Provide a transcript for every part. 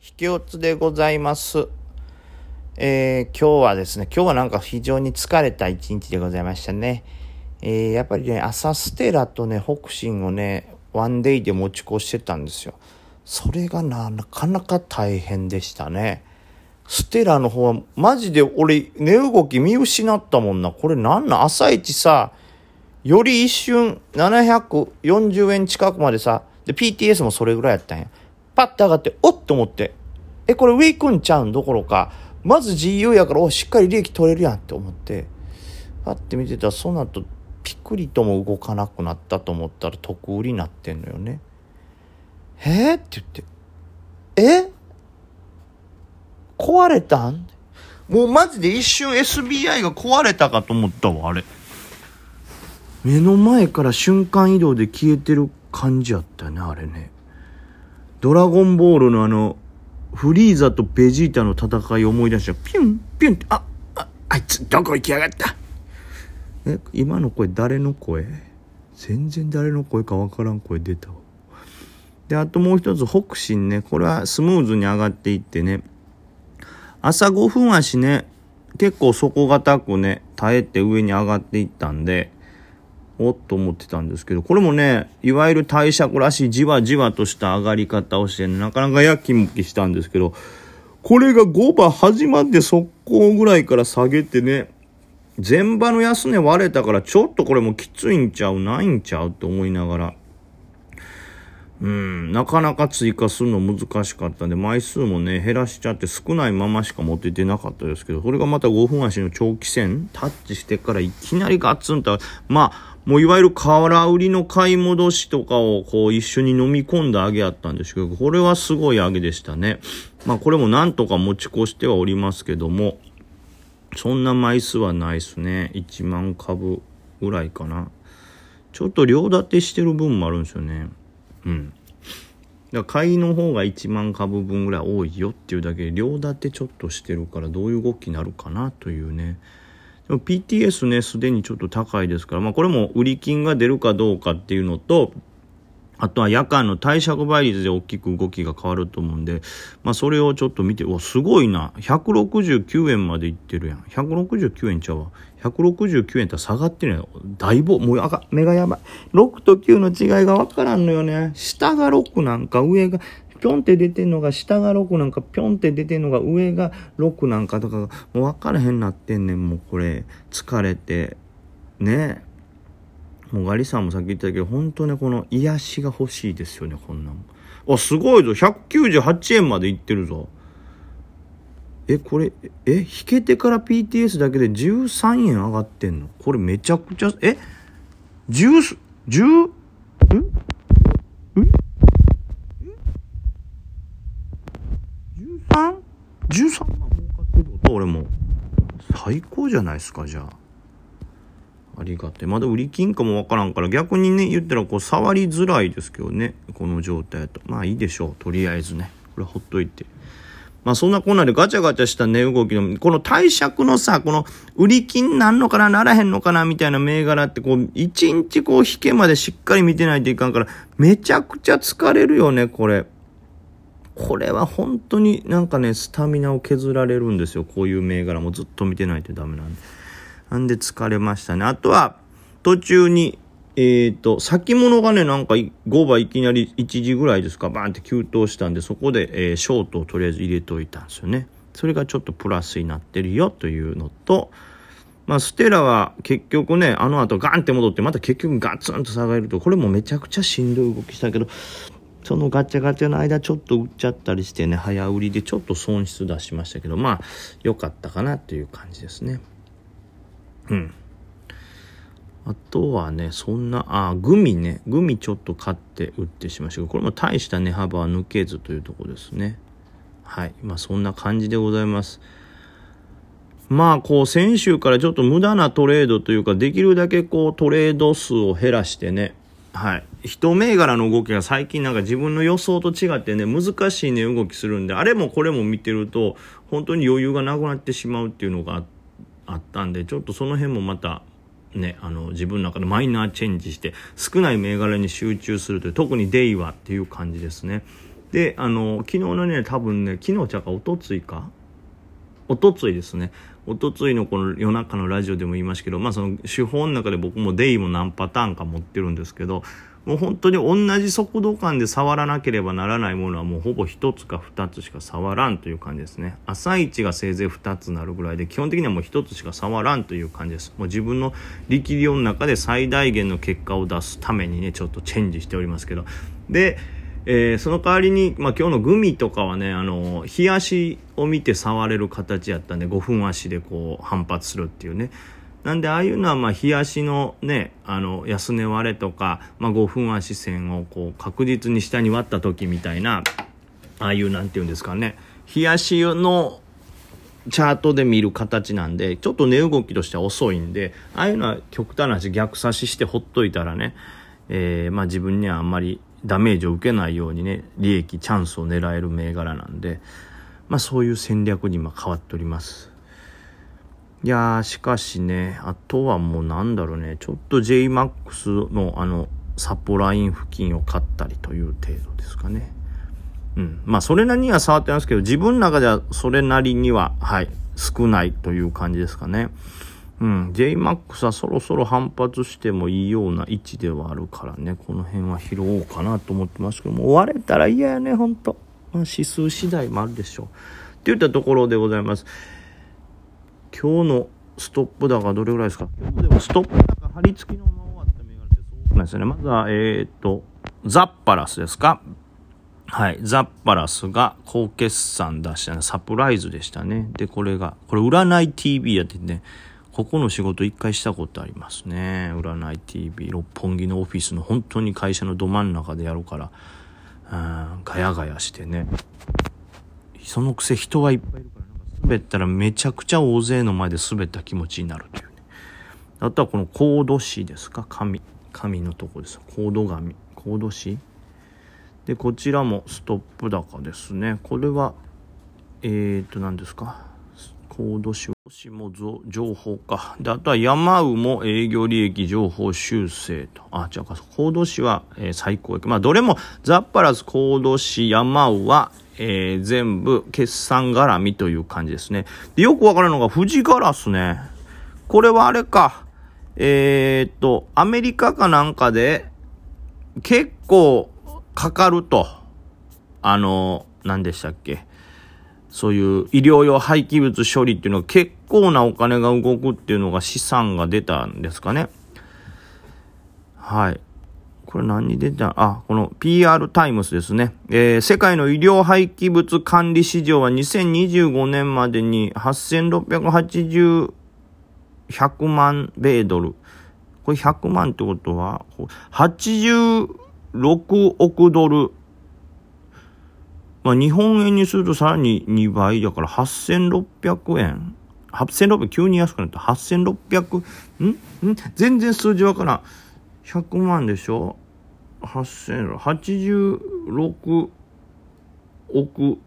引き落ちでございます。えー今日はですね、今日はなんか非常に疲れた一日でございましたね。えーやっぱりね、朝ステラとね、北進をね、ワンデイで持ち越してたんですよ。それがな、なかなか大変でしたね。ステラの方は、マジで俺、値動き見失ったもんな。これなんなん？朝一さ、より一瞬740円近くまでさ、で、PTS もそれぐらいやったんや。パッて上がって、おっと思って、え、これ上行くんちゃうんどころか、まず GU やから、お、しっかり利益取れるやんって思って、パッて見てたら、その後、ピクリとも動かなくなったと思ったら、得売りになってんのよね。えー、って言って、え？壊れたん？もうマジで一瞬 SBI が壊れたかと思ったわ、あれ。目の前から瞬間移動で消えてる感じやったよね、あれね。ドラゴンボールのあの、フリーザとベジータの戦いを思い出した。ピュン、ピュンって、あ、あ、あいつどこ行きやがったえ、今の声誰の声？全然誰の声かわからん声出たわ。で、あともう一つ、北進ね。これはスムーズに上がっていってね。朝5分足ね、結構底堅くね、耐えて上に上がっていったんで、おっと思ってたんですけど、これもね、いわゆる対策らしいじわじわとした上がり方をしてね、なかなかやきもきしたんですけど、これが5番始まって速攻ぐらいから下げてね、前場の安値割れたからちょっとこれもきついんちゃうないんちゃうって思いながら、うん、なかなか追加するの難しかったんで、枚数もね、減らしちゃって少ないまましか持っててなかったですけど、それがまた5分足の長期戦、タッチしてからいきなりガツンと、まあ、もういわゆる空売りの買い戻しとかをこう一緒に飲み込んだ上げやったんですけど、これはすごい上げでしたね。まあこれもなんとか持ち越してはおりますけども、そんな枚数はないですね。1万株ぐらいかな。ちょっと両立てしてる分もあるんですよね。うん。だから買いの方が1万株分ぐらい多いよっていうだけで、両立てちょっとしてるからどういう動きになるかなというね。PTS ね、すでにちょっと高いですから、まあこれも売り金が出るかどうかっていうのと、あとは夜間の貸借倍率で大きく動きが変わると思うんで、まあそれをちょっと見て、うわ、すごいな。169円までいってるやん。169円ちゃうわ。169円って下がってるやん。だいぶ、もうあか、目がやばい。6と9の違いがわからんのよね。下が6なんか上が、ぴょんって出てんのが下が6なんかぴょんって出てんのが上が6なんかとかもう分からへんなってんねんもうこれ。疲れて。ね。もうガリさんもさっき言ったけど本当ねこの癒しが欲しいですよねこんなん。あすごいぞ。198円までいってるぞ。えこれえ引けてから PTS だけで13円上がってんの？これめちゃくちゃえ？10 10ん13万儲かってること俺も最高じゃないですかじゃあ。ありがてまだ売り金かもわからんから逆にね言ったらこう触りづらいですけどね。この状態と。まあいいでしょうとりあえずね。これほっといてまあそんなこんなでガチャガチャした値動きの、この貸借のさ、この売り金なんのかな、ならへんのかな、みたいな銘柄ってこう、一日こう引けまでしっかり見てないといかんから、めちゃくちゃ疲れるよね、これ。これは本当になんかね、スタミナを削られるんですよ。こういう銘柄もずっと見てないとダメなんで。なんで疲れましたね。あとは、途中に、えっ、と、先物がね、なんか5番いきなり1時ぐらいですか、バーンって急騰したんで、そこで、えーショートをとりあえず入れといたんですよね。それがちょっとプラスになってるよというのと、まあ、ステラは結局ね、あの後ガンって戻って、また結局ガツンと下がると、これもめちゃくちゃしんどい動きしたけど、そのガチャガチャの間ちょっと売っちゃったりしてね、早売りでちょっと損失出しましたけど、まあ、良かったかなという感じですね。うん。あとはね、そんな、あ、グミね。グミちょっと買って売ってしましたけど、これも大した値幅は抜けずというとこですね。はい。まあそんな感じでございます。まあこう先週からちょっと無駄なトレードというか、できるだけこうトレード数を減らしてね、はい。一銘柄の動きが最近なんか自分の予想と違ってね、難しいね動きするんで、あれもこれも見てると、本当に余裕がなくなってしまうっていうのがあったんで、ちょっとその辺もまた、ね、あの、自分の中でマイナーチェンジして、少ない銘柄に集中するという、特にデイはっていう感じですね。で、あの、昨日のね、多分ね、昨日ちゃうか、おとついか？おとついですね。おとついのこの夜中のラジオでも言いましたけど、まあその手法の中で僕もデイも何パターンか持ってるんですけど、もう本当に同じ速度感で触らなければならないものはもうほぼ1つか2つしか触らんという感じですね。朝一がせいぜい2つなるぐらいで基本的にはもう1つしか触らんという感じです。もう自分の力量の中で最大限の結果を出すためにねちょっとチェンジしておりますけど。でえー、その代わりに、まあ、今日のグミとかはね、あの、冷足を見て触れる形やったんで、5分足でこう反発するっていうね。なんでああいうのはまあ冷やしのねあの安値割れとか、まあ、5分足線をこう確実に下に割った時みたいなああいうなんていうんですかね冷やしのチャートで見る形なんでちょっと値動きとしては遅いんでああいうのは極端な話逆差ししてほっといたらね、えー、まあ自分にはあんまりダメージを受けないようにね利益チャンスを狙える銘柄なんでまあそういう戦略に今変わっております。いやー、しかしね、あとはもうなんだろうね、ちょっと JMAX のあの、サポライン付近を買ったりという程度ですかね。うん。まあ、それなりには触ってますけど、自分の中ではそれなりには、はい、少ないという感じですかね。うん。JMAX はそろそろ反発してもいいような位置ではあるからね、この辺は拾おうかなと思ってますけども、終われたら嫌やね、ほんと。まあ、指数次第もあるでしょう。って言ったところでございます。今日のストップ高どれぐらいですか？今日でもストップ高張り付きのまま終わった銘柄ってそうなんですよね。まずは、えー、っと、ザッパラスですか？はい。ザッパラスが高決算出したね。サプライズでしたね。で、これが、これ占い TV やってね、ここの仕事一回したことありますね。占い TV。六本木のオフィスの本当に会社のど真ん中でやるから、うん、ガヤガヤしてね。そのくせ人はいっぱいいるから滑ったらめちゃくちゃ大勢の前で滑った気持ちになるというね。あとはこのコード紙ですか？紙。紙のとこです。コード紙。コード紙で、こちらもストップ高ですね。これは、えーと、何ですか？コード紙も情報か。で、あとは山ウも営業利益情報修正と。あ、違うか。コード紙は、えー、最高益。まあ、どれもザッパラス、コード紙、山ウは、えー、全部決算絡みという感じですね。で、よくわかるのが富士ガラスね。これはあれか。えー、っと、アメリカかなんかで結構かかると。あの、何でしたっけ。そういう医療用廃棄物処理っていうのは結構なお金が動くっていうのが資産が出たんですかね。はい。これ何に出た？あ、この PR タイムスですね。えー、世界の医療廃棄物管理市場は2025年までに8680、100万米ドル。これ100万ってことは、86億ドル。まあ、日本円にするとさらに2倍だから8600円。8600、急に安くなった。8600、ん？ん？全然数字わからん。100万でしょ？8086億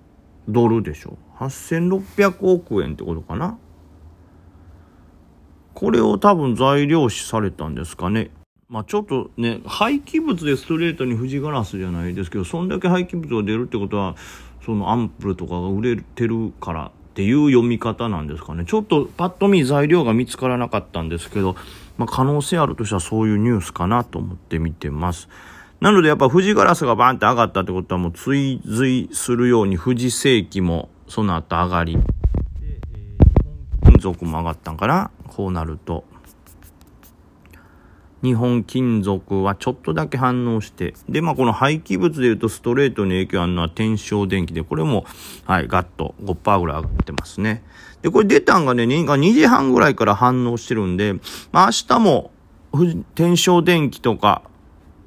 ドルでしょ？8600億円ってことかな？これを多分材料視されたんですかね。まあちょっとね廃棄物でストレートに富士ガラスじゃないですけどそんだけ廃棄物が出るってことはそのアンプルとかが売れてるからっていう読み方なんですかねちょっとパッと見材料が見つからなかったんですけどまあ、可能性あるとしたらそういうニュースかなと思って見てます。なのでやっぱ富士ガラスがバーンって上がったってことはもう追随するように富士世紀もその後上がり。で、えー、金属も上がったんかなこうなると。日本金属はちょっとだけ反応して、で、まあ、この廃棄物で言うとストレートに影響あるのは天正電気で、これも、はい、ガッと5%ぐらい上がってますね。で、これ出たんがね、2時半ぐらいから反応してるんで、まあ、明日も、天昇電気とか、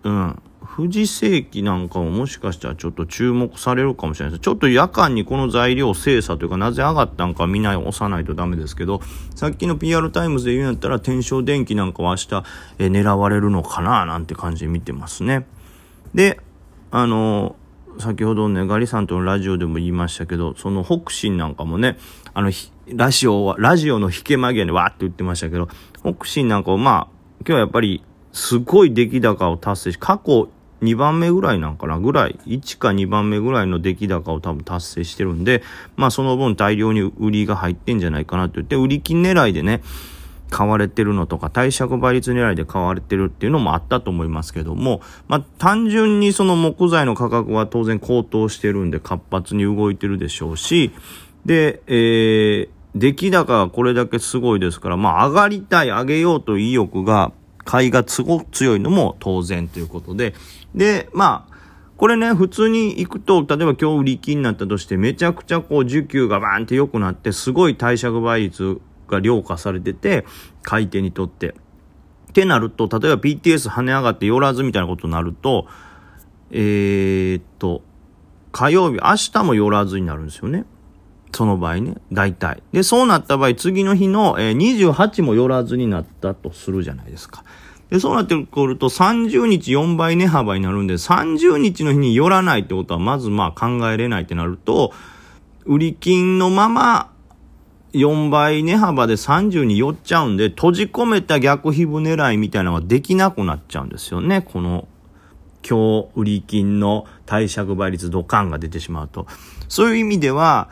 うん、不二精機なんかももしかしたらちょっと注目されるかもしれないです。ちょっと夜間にこの材料精査というかなぜ上がったんか見ない、押さないとダメですけど、さっきの PR タイムズで言うんやったら天昇電気なんかは明日、え狙われるのかななんて感じで見てますね。で、あの先ほどね、ガリさんとのラジオでも言いましたけど、その北進なんかもね、あの、ラジオは、ラジオの引け間際にわーって言ってましたけど、北進なんかをまあ、今日はやっぱりすごい出来高を達成し、過去2番目ぐらいなんかなぐらい、1か2番目ぐらいの出来高を多分達成してるんで、まあその分大量に売りが入ってんじゃないかなと言って、売り金狙いでね、買われてるのとか、貸借倍率狙いで買われてるっていうのもあったと思いますけども、まあ単純にその木材の価格は当然高騰してるんで活発に動いてるでしょうし、で、えー、出来高がこれだけすごいですから、まあ上がりたい、上げようという意欲が、買いがすごく強いのも当然ということで、で、まあ、これね、普通に行くと、例えば今日売り金になったとして、めちゃくちゃこう、需給がバーンって良くなって、すごい貸借倍率が量化されてて、買い手にとって。ってなると、例えば PTS 跳ね上がって寄らずみたいなことになると、えー、っと、火曜日、明日も寄らずになるんですよね。その場合ね、大体。で、そうなった場合、次の日の、えー、28も寄らずになったとするじゃないですか。で、そうなってくると30日4倍値幅になるんで、30日の日に寄らないってことはまずまあ考えれないってなると、売り金のまま4倍値幅で30に寄っちゃうんで、閉じ込めた逆皮膚狙いみたいなのができなくなっちゃうんですよね。この今日売り金の貸借倍率ドカンが出てしまうと。そういう意味では、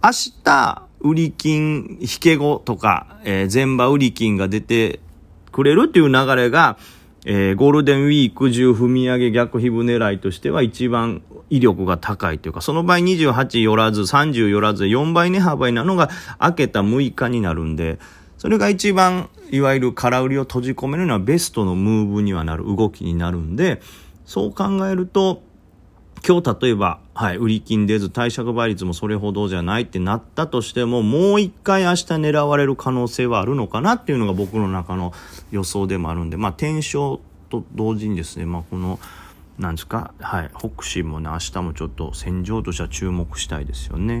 明日、売り金、引け後とか、えー、前場売り金が出てくれるっていう流れが、えー、ゴールデンウィーク中踏み上げ逆皮膚狙いとしては一番威力が高いというか、その場合28寄らず、30寄らず、4倍値幅になるのが明けた6日になるんで、それが一番、いわゆる空売りを閉じ込めるのはベストのムーブにはなる、動きになるんで、そう考えると、今日例えば、はい、売り金出ず、貸借倍率もそれほどじゃないってなったとしても、もう一回明日狙われる可能性はあるのかなっていうのが僕の中の予想でもあるんで、まあ、転生と同時にですね、まあ、この、なんですか、はい、北進もね、明日もちょっと戦場としては注目したいですよね。